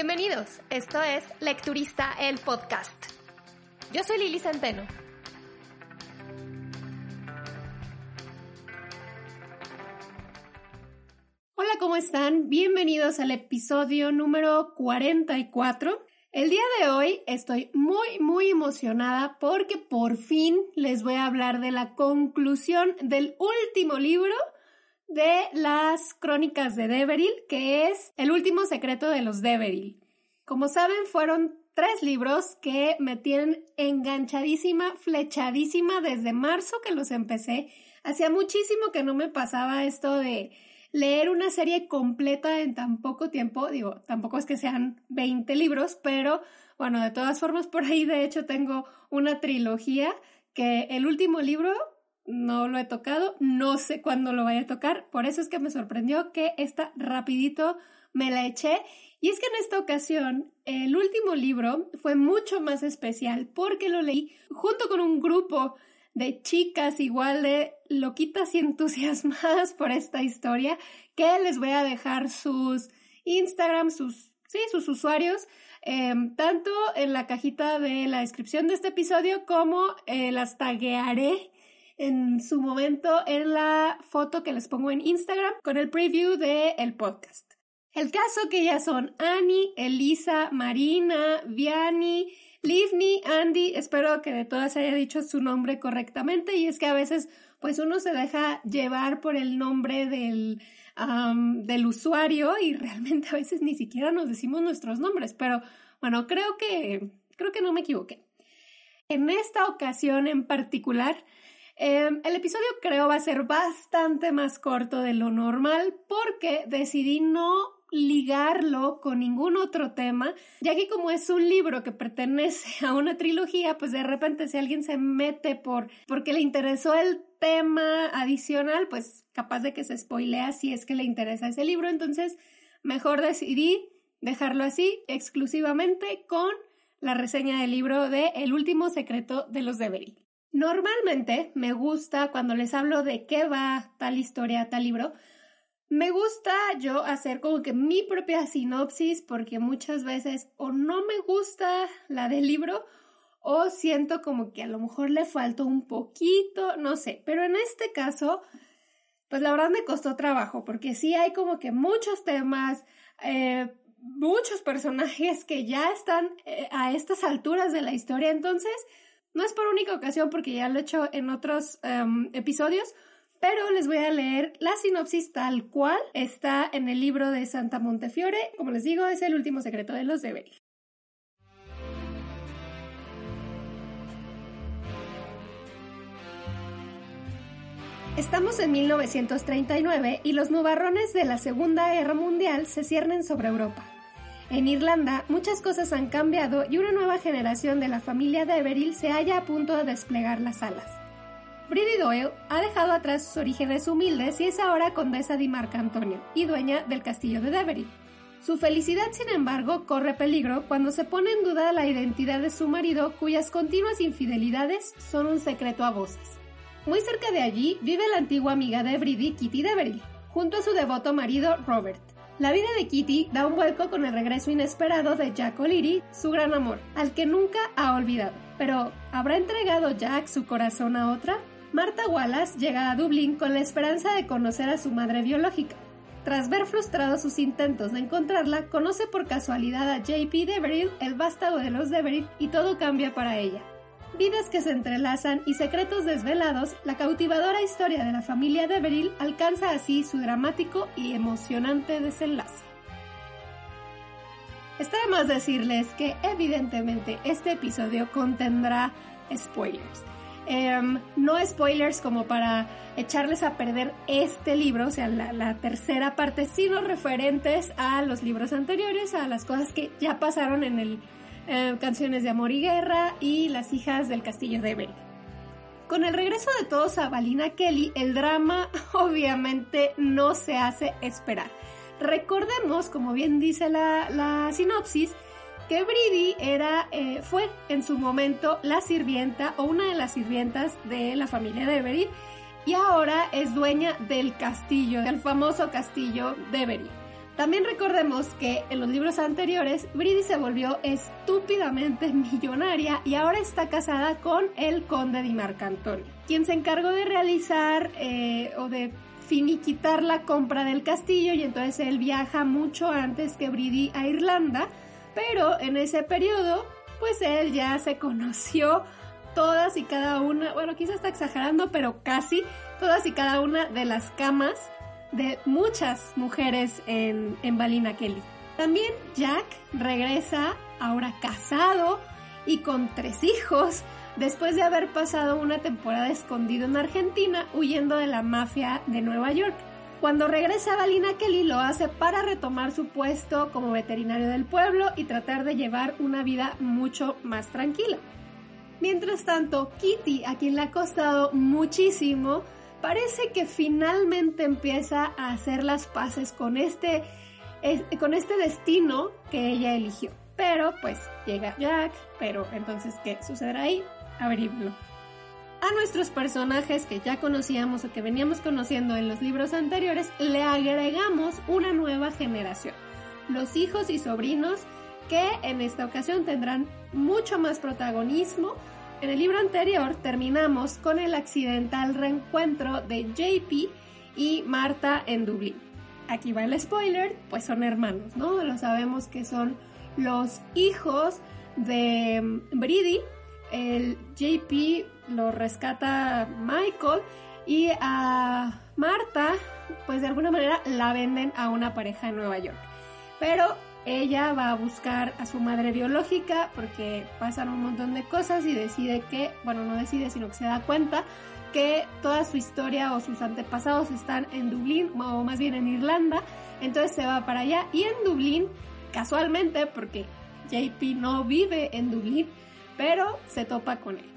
Bienvenidos, esto es Lecturista el Podcast. Yo soy Lili Centeno. Hola, ¿cómo están? Bienvenidos al episodio número 44. El día de hoy estoy muy, muy emocionada porque por fin les voy a hablar de la conclusión del último libro de las crónicas de Deveril, que es El último secreto de los Deveril. Como saben, fueron tres libros que me tienen enganchadísima, flechadísima desde marzo que los empecé. Hacía muchísimo que no me pasaba esto de leer una serie completa en tan poco tiempo. Digo, tampoco es que sean 20 libros, pero bueno, de todas formas, por ahí de hecho tengo una trilogía que el último libro no lo he tocado, no sé cuándo lo vaya a tocar, por eso es que me sorprendió que esta rapidito me la eché. Y es que en esta ocasión el último libro fue mucho más especial porque lo leí junto con un grupo de chicas igual de loquitas y entusiasmadas por esta historia que les voy a dejar sus Instagram, sus, sí, sus usuarios, eh, tanto en la cajita de la descripción de este episodio como eh, las taguearé en su momento en la foto que les pongo en Instagram con el preview del el podcast. El caso que ya son Annie, Elisa, Marina, Viani, Livni, Andy, espero que de todas haya dicho su nombre correctamente y es que a veces pues uno se deja llevar por el nombre del, del usuario y realmente a veces ni siquiera nos decimos nuestros nombres, pero bueno, creo que, creo que no me equivoqué. En esta ocasión en particular, eh, el episodio creo va a ser bastante más corto de lo normal porque decidí no ligarlo con ningún otro tema, ya que como es un libro que pertenece a una trilogía, pues de repente si alguien se mete por porque le interesó el tema adicional, pues capaz de que se spoilea si es que le interesa ese libro, entonces mejor decidí dejarlo así exclusivamente con la reseña del libro de El último secreto de los Devery. Normalmente me gusta cuando les hablo de qué va tal historia, tal libro, me gusta yo hacer como que mi propia sinopsis porque muchas veces o no me gusta la del libro o siento como que a lo mejor le faltó un poquito, no sé, pero en este caso, pues la verdad me costó trabajo porque sí hay como que muchos temas, eh, muchos personajes que ya están eh, a estas alturas de la historia, entonces no es por única ocasión porque ya lo he hecho en otros um, episodios, pero les voy a leer la sinopsis tal cual está en el libro de Santa Montefiore. Como les digo, es el último secreto de los Devery. Estamos en 1939 y los nubarrones de la Segunda Guerra Mundial se ciernen sobre Europa. En Irlanda, muchas cosas han cambiado y una nueva generación de la familia Deveril se halla a punto de desplegar las alas. Bridie Doyle ha dejado atrás sus orígenes humildes y es ahora condesa de Marcantonio y dueña del castillo de Deveril. Su felicidad, sin embargo, corre peligro cuando se pone en duda la identidad de su marido, cuyas continuas infidelidades son un secreto a voces. Muy cerca de allí vive la antigua amiga de Bridie, Kitty Deveril, junto a su devoto marido Robert. La vida de Kitty da un vuelco con el regreso inesperado de Jack O'Leary, su gran amor, al que nunca ha olvidado. Pero, ¿habrá entregado Jack su corazón a otra? Marta Wallace llega a Dublín con la esperanza de conocer a su madre biológica. Tras ver frustrados sus intentos de encontrarla, conoce por casualidad a JP Deveril, el vástago de los Deveril, y todo cambia para ella. Vidas que se entrelazan y secretos desvelados, la cautivadora historia de la familia Deveril alcanza así su dramático y emocionante desenlace. Está de más decirles que evidentemente este episodio contendrá spoilers. Em, no spoilers como para echarles a perder este libro, o sea, la, tercera parte, sino referentes a los libros anteriores, a las cosas que ya pasaron en el eh, Canciones de Amor y Guerra y Las hijas del Castillo de Bell. Con el regreso de todos a Valina Kelly, el drama obviamente no se hace esperar. Recordemos, como bien dice la, la sinopsis, que Bridi era, eh, fue en su momento la sirvienta o una de las sirvientas de la familia de Every y ahora es dueña del castillo, del famoso castillo de Every. También recordemos que en los libros anteriores Bridi se volvió estúpidamente millonaria y ahora está casada con el conde de Marcantonio, quien se encargó de realizar eh, o de finiquitar la compra del castillo y entonces él viaja mucho antes que Bridi a Irlanda pero en ese periodo, pues él ya se conoció todas y cada una, bueno, quizás está exagerando, pero casi todas y cada una de las camas de muchas mujeres en, en Balina Kelly. También Jack regresa ahora casado y con tres hijos después de haber pasado una temporada escondido en Argentina huyendo de la mafia de Nueva York. Cuando regresa Valina Kelly lo hace para retomar su puesto como veterinario del pueblo y tratar de llevar una vida mucho más tranquila. Mientras tanto, Kitty, a quien le ha costado muchísimo, parece que finalmente empieza a hacer las paces con este, con este destino que ella eligió. Pero pues llega Jack, pero entonces, ¿qué sucederá ahí? Abrirlo a nuestros personajes que ya conocíamos o que veníamos conociendo en los libros anteriores, le agregamos una nueva generación. Los hijos y sobrinos que en esta ocasión tendrán mucho más protagonismo. En el libro anterior terminamos con el accidental reencuentro de JP y Marta en Dublín. Aquí va el spoiler, pues son hermanos, ¿no? Lo sabemos que son los hijos de Brady, el JP lo rescata Michael y a Marta, pues de alguna manera la venden a una pareja en Nueva York. Pero ella va a buscar a su madre biológica porque pasan un montón de cosas y decide que, bueno, no decide, sino que se da cuenta que toda su historia o sus antepasados están en Dublín, o más bien en Irlanda. Entonces se va para allá y en Dublín, casualmente, porque JP no vive en Dublín, pero se topa con él.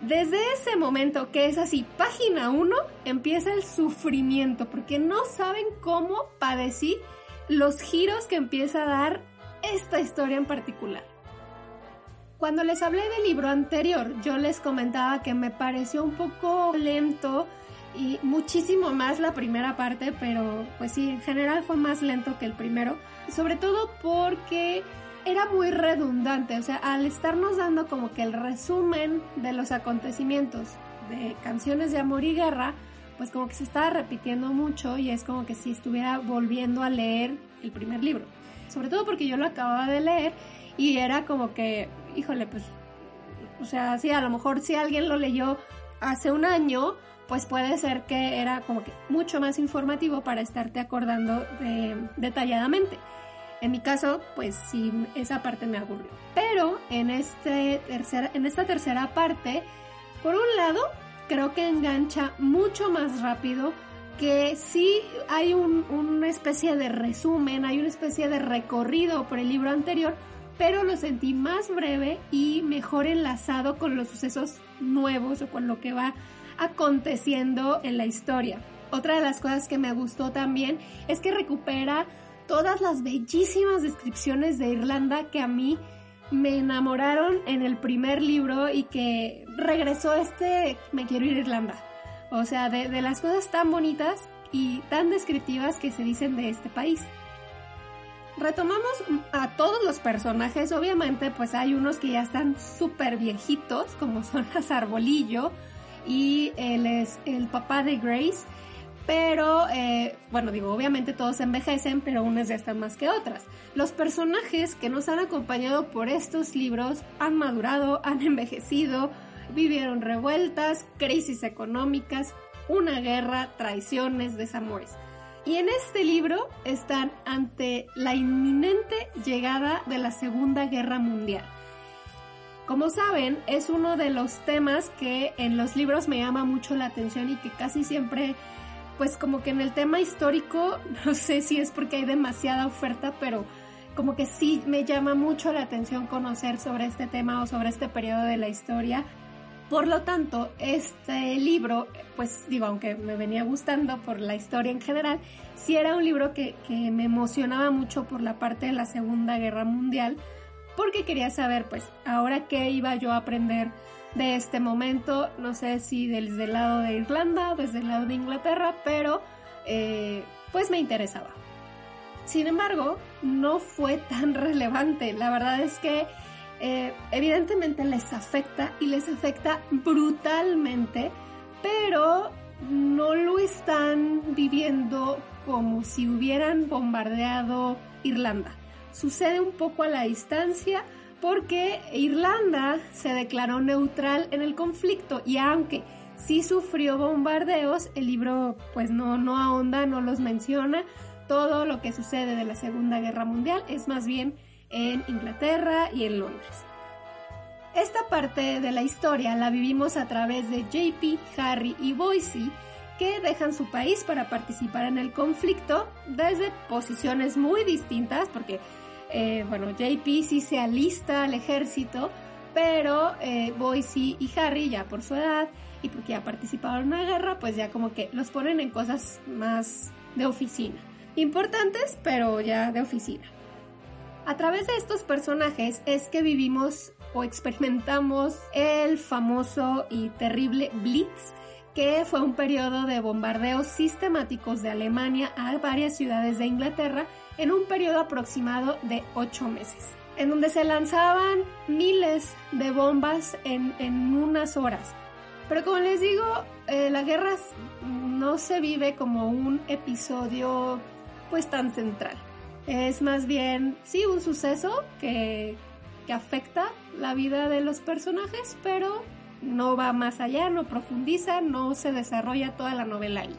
Desde ese momento, que es así, página 1, empieza el sufrimiento, porque no saben cómo padecí los giros que empieza a dar esta historia en particular. Cuando les hablé del libro anterior, yo les comentaba que me pareció un poco lento y muchísimo más la primera parte, pero pues sí, en general fue más lento que el primero, sobre todo porque era muy redundante, o sea, al estarnos dando como que el resumen de los acontecimientos de canciones de amor y guerra, pues como que se estaba repitiendo mucho y es como que si estuviera volviendo a leer el primer libro. Sobre todo porque yo lo acababa de leer y era como que, híjole, pues, o sea, sí, a lo mejor si alguien lo leyó hace un año, pues puede ser que era como que mucho más informativo para estarte acordando detalladamente. En mi caso, pues sí, esa parte me aburrió. Pero en, este en esta tercera parte, por un lado, creo que engancha mucho más rápido que sí hay una especie de resumen, hay una especie de recorrido por el libro anterior, pero lo sentí más breve y mejor enlazado con los sucesos nuevos o con lo que va aconteciendo en la historia. Otra de las cosas que me gustó también es que recupera todas las bellísimas descripciones de Irlanda que a mí me enamoraron en el primer libro y que regresó este Me quiero ir a Irlanda. O sea, de, de las cosas tan bonitas y tan descriptivas que se dicen de este país. Retomamos a todos los personajes, obviamente pues hay unos que ya están súper viejitos, como son las Arbolillo y él es el papá de Grace, pero, eh, bueno, digo, obviamente todos envejecen, pero unas ya están más que otras. Los personajes que nos han acompañado por estos libros han madurado, han envejecido, vivieron revueltas, crisis económicas, una guerra, traiciones, desamores. Y en este libro están ante la inminente llegada de la Segunda Guerra Mundial. Como saben, es uno de los temas que en los libros me llama mucho la atención y que casi siempre, pues como que en el tema histórico, no sé si es porque hay demasiada oferta, pero como que sí me llama mucho la atención conocer sobre este tema o sobre este periodo de la historia. Por lo tanto, este libro, pues digo, aunque me venía gustando por la historia en general, sí era un libro que, que me emocionaba mucho por la parte de la Segunda Guerra Mundial, porque quería saber, pues, ahora qué iba yo a aprender de este momento, no sé si desde el lado de Irlanda desde el lado de Inglaterra, pero eh, pues me interesaba. Sin embargo, no fue tan relevante. La verdad es que eh, evidentemente les afecta y les afecta brutalmente, pero no lo están viviendo como si hubieran bombardeado Irlanda sucede un poco a la distancia porque Irlanda se declaró neutral en el conflicto y aunque sí sufrió bombardeos, el libro pues no, no ahonda, no los menciona. Todo lo que sucede de la Segunda Guerra Mundial es más bien en Inglaterra y en Londres. Esta parte de la historia la vivimos a través de JP, Harry y Boise, que dejan su país para participar en el conflicto desde posiciones muy distintas, porque eh, bueno, JP sí se alista al ejército, pero eh, Boise y Harry ya por su edad y porque ya participaron en una guerra, pues ya como que los ponen en cosas más de oficina. Importantes, pero ya de oficina. A través de estos personajes es que vivimos o experimentamos el famoso y terrible Blitz, que fue un periodo de bombardeos sistemáticos de Alemania a varias ciudades de Inglaterra en un periodo aproximado de ocho meses, en donde se lanzaban miles de bombas en, unas horas. Pero como les digo, eh, la guerra no se vive como un episodio pues tan central. Es más bien, sí, un suceso que, que afecta la vida de los personajes, pero no va más allá, no profundiza, no se desarrolla toda la novela ahí.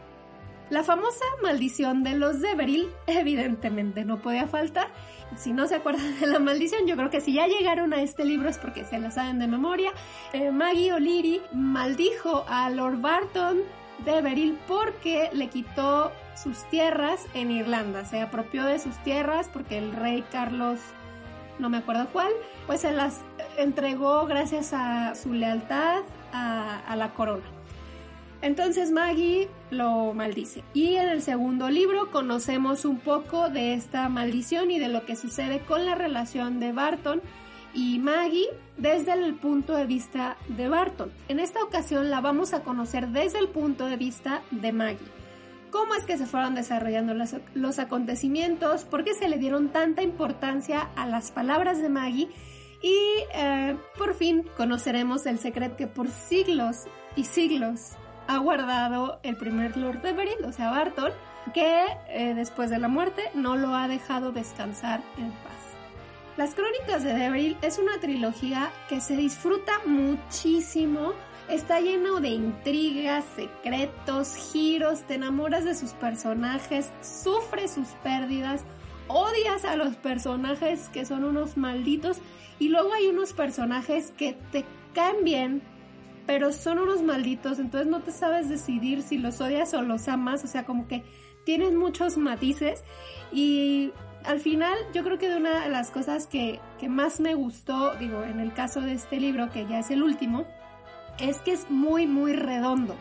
La famosa maldición de los Deveril evidentemente no podía faltar. Si no se acuerdan de la maldición, yo creo que si ya llegaron a este libro es porque se la saben de memoria. Eh, Maggie O'Leary maldijo a Lord Barton Deveril porque le quitó sus tierras en Irlanda. Se apropió de sus tierras porque el rey Carlos, no me acuerdo cuál, pues se las entregó gracias a su lealtad a la corona. Entonces Maggie lo maldice. Y en el segundo libro conocemos un poco de esta maldición y de lo que sucede con la relación de Barton y Maggie desde el punto de vista de Barton. En esta ocasión la vamos a conocer desde el punto de vista de Maggie. ¿Cómo es que se fueron desarrollando los, acontecimientos? ¿Por qué se le dieron tanta importancia a las palabras de Maggie? Y eh, por fin conoceremos el secreto que por siglos y siglos ha guardado el primer Lord Everett, o sea, Barton, que eh, después de la muerte no lo ha dejado descansar en paz. Las Crónicas de Devil es una trilogía que se disfruta muchísimo, está lleno de intrigas, secretos, giros, te enamoras de sus personajes, sufres sus pérdidas, odias a los personajes que son unos malditos y luego hay unos personajes que te cambian pero son unos malditos, entonces no te sabes decidir si los odias o los amas, o sea, como que tienen muchos matices y al final yo creo que de una de las cosas que, que más me gustó, digo, en el caso de este libro, que ya es el último, es que es muy, muy redondo.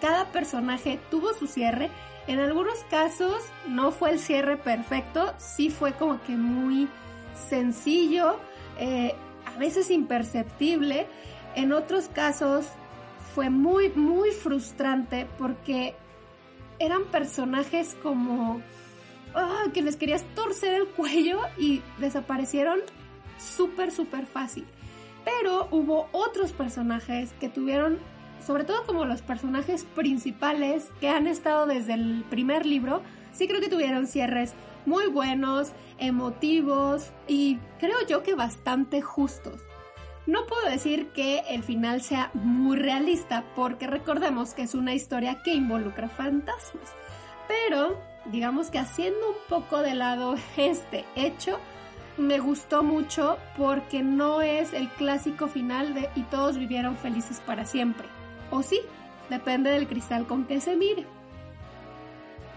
Cada personaje tuvo su cierre. En algunos casos no fue el cierre perfecto, sí fue como que muy sencillo, eh, a veces imperceptible, en otros casos fue muy, muy frustrante porque eran personajes como ah, que les querías torcer el cuello y desaparecieron súper, súper fácil. Pero hubo otros personajes que tuvieron, sobre todo como los personajes principales que han estado desde el primer libro, sí creo que tuvieron cierres muy buenos, emotivos y creo yo que bastante justos. No puedo decir que el final sea muy realista porque recordemos que es una historia que involucra fantasmas. Pero digamos que haciendo un poco de lado este hecho, me gustó mucho porque no es el clásico final de y todos vivieron felices para siempre. O sí, depende del cristal con que se mire.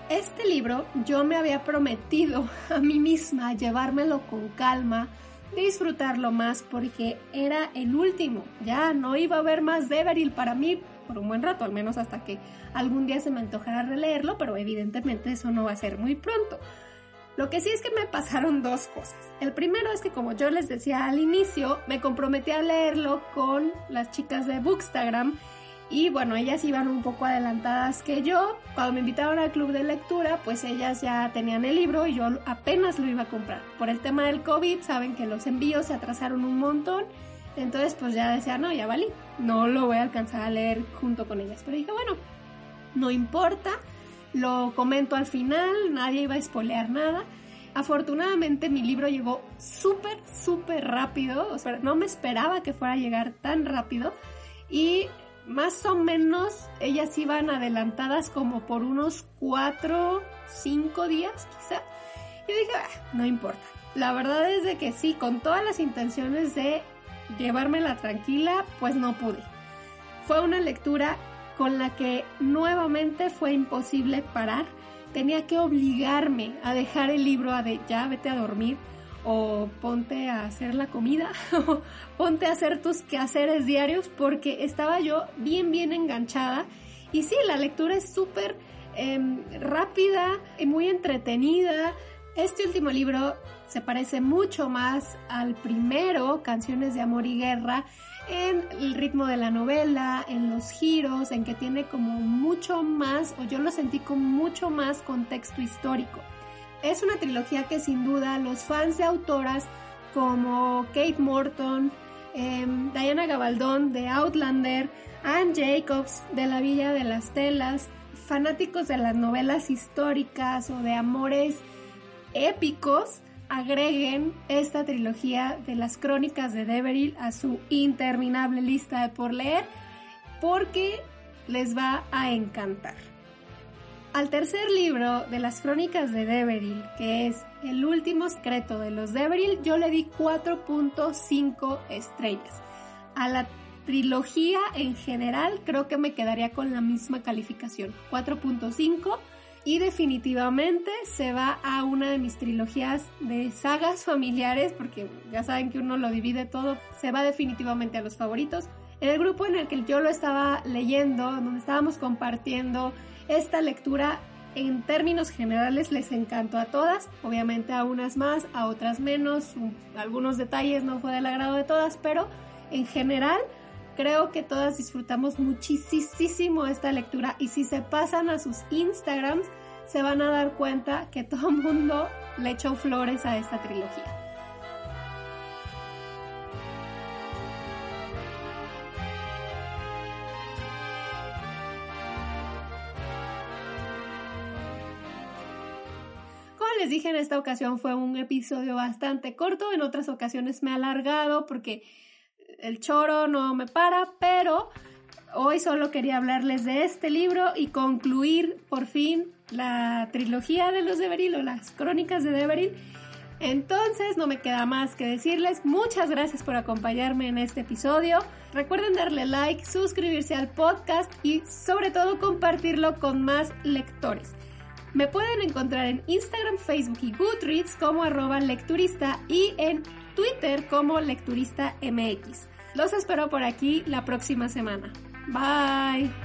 Este libro yo me había prometido a mí misma llevármelo con calma, disfrutarlo más porque era el último. Ya no iba a haber más Deveril para mí por un buen rato, al menos hasta que algún día se me antojara releerlo, pero evidentemente eso no va a ser muy pronto. Lo que sí es que me pasaron dos cosas. El primero es que como yo les decía al inicio, me comprometí a leerlo con las chicas de Bookstagram y bueno, ellas iban un poco adelantadas que yo. Cuando me invitaron al club de lectura, pues ellas ya tenían el libro y yo apenas lo iba a comprar. Por el tema del COVID, saben que los envíos se atrasaron un montón. Entonces pues ya decía, no, ya valí. No lo voy a alcanzar a leer junto con ellas. Pero dije, bueno, no importa. Lo comento al final, nadie iba a espolear nada. Afortunadamente mi libro llegó súper, súper rápido. O sea, no me esperaba que fuera a llegar tan rápido. Y más o menos ellas iban adelantadas como por unos cuatro, cinco días quizá. Y dije, ah, no importa. La verdad es de que sí, con todas las intenciones de llevármela tranquila, pues no pude. Fue una lectura con la que nuevamente fue imposible parar. Tenía que obligarme a dejar el libro a de ya vete a dormir o ponte a hacer la comida, o ponte a hacer tus quehaceres diarios, porque estaba yo bien, bien enganchada. Y sí, la lectura es súper em, rápida y muy entretenida. Este último libro se parece mucho más al primero, Canciones de Amor y Guerra, en el ritmo de la novela, en los giros, en que tiene como mucho más, o yo lo sentí con mucho más contexto histórico. Es una trilogía que sin duda los fans de autoras como Kate Morton, em, Diana Gabaldón de Outlander, Anne Jacobs de La Villa de las Telas, fanáticos de las novelas históricas o de amores épicos, agreguen esta trilogía de las crónicas de Deveril a su interminable lista de por leer porque les va a encantar. Al tercer libro de las crónicas de Deveril, que es El último secreto de los Deveril, yo le di 4.5 estrellas. A la trilogía en general creo que me quedaría con la misma calificación, 4.5 y definitivamente se va a una de mis trilogías de sagas familiares, porque ya saben que uno lo divide todo, se va definitivamente a los favoritos. En el grupo en el que yo lo estaba leyendo, donde estábamos compartiendo esta lectura en términos generales les encantó a todas, obviamente a unas más, a otras menos, algunos detalles no fue del agrado de todas, pero en general creo que todas disfrutamos muchísimo esta lectura y si se pasan a sus Instagrams se van a dar cuenta que todo el mundo le echó flores a esta trilogía. Les dije en esta ocasión fue un episodio bastante corto, en otras ocasiones me ha alargado porque el choro no me para, pero hoy solo quería hablarles de este libro y concluir por fin la trilogía de los Deveril o las crónicas de Deveril. Entonces no me queda más que decirles muchas gracias por acompañarme en este episodio. Recuerden darle like, suscribirse al podcast y sobre todo compartirlo con más lectores. Me pueden encontrar en Instagram, Facebook y Goodreads como arroba lecturista y en Twitter como lecturista MX. Los espero por aquí la próxima semana. Bye.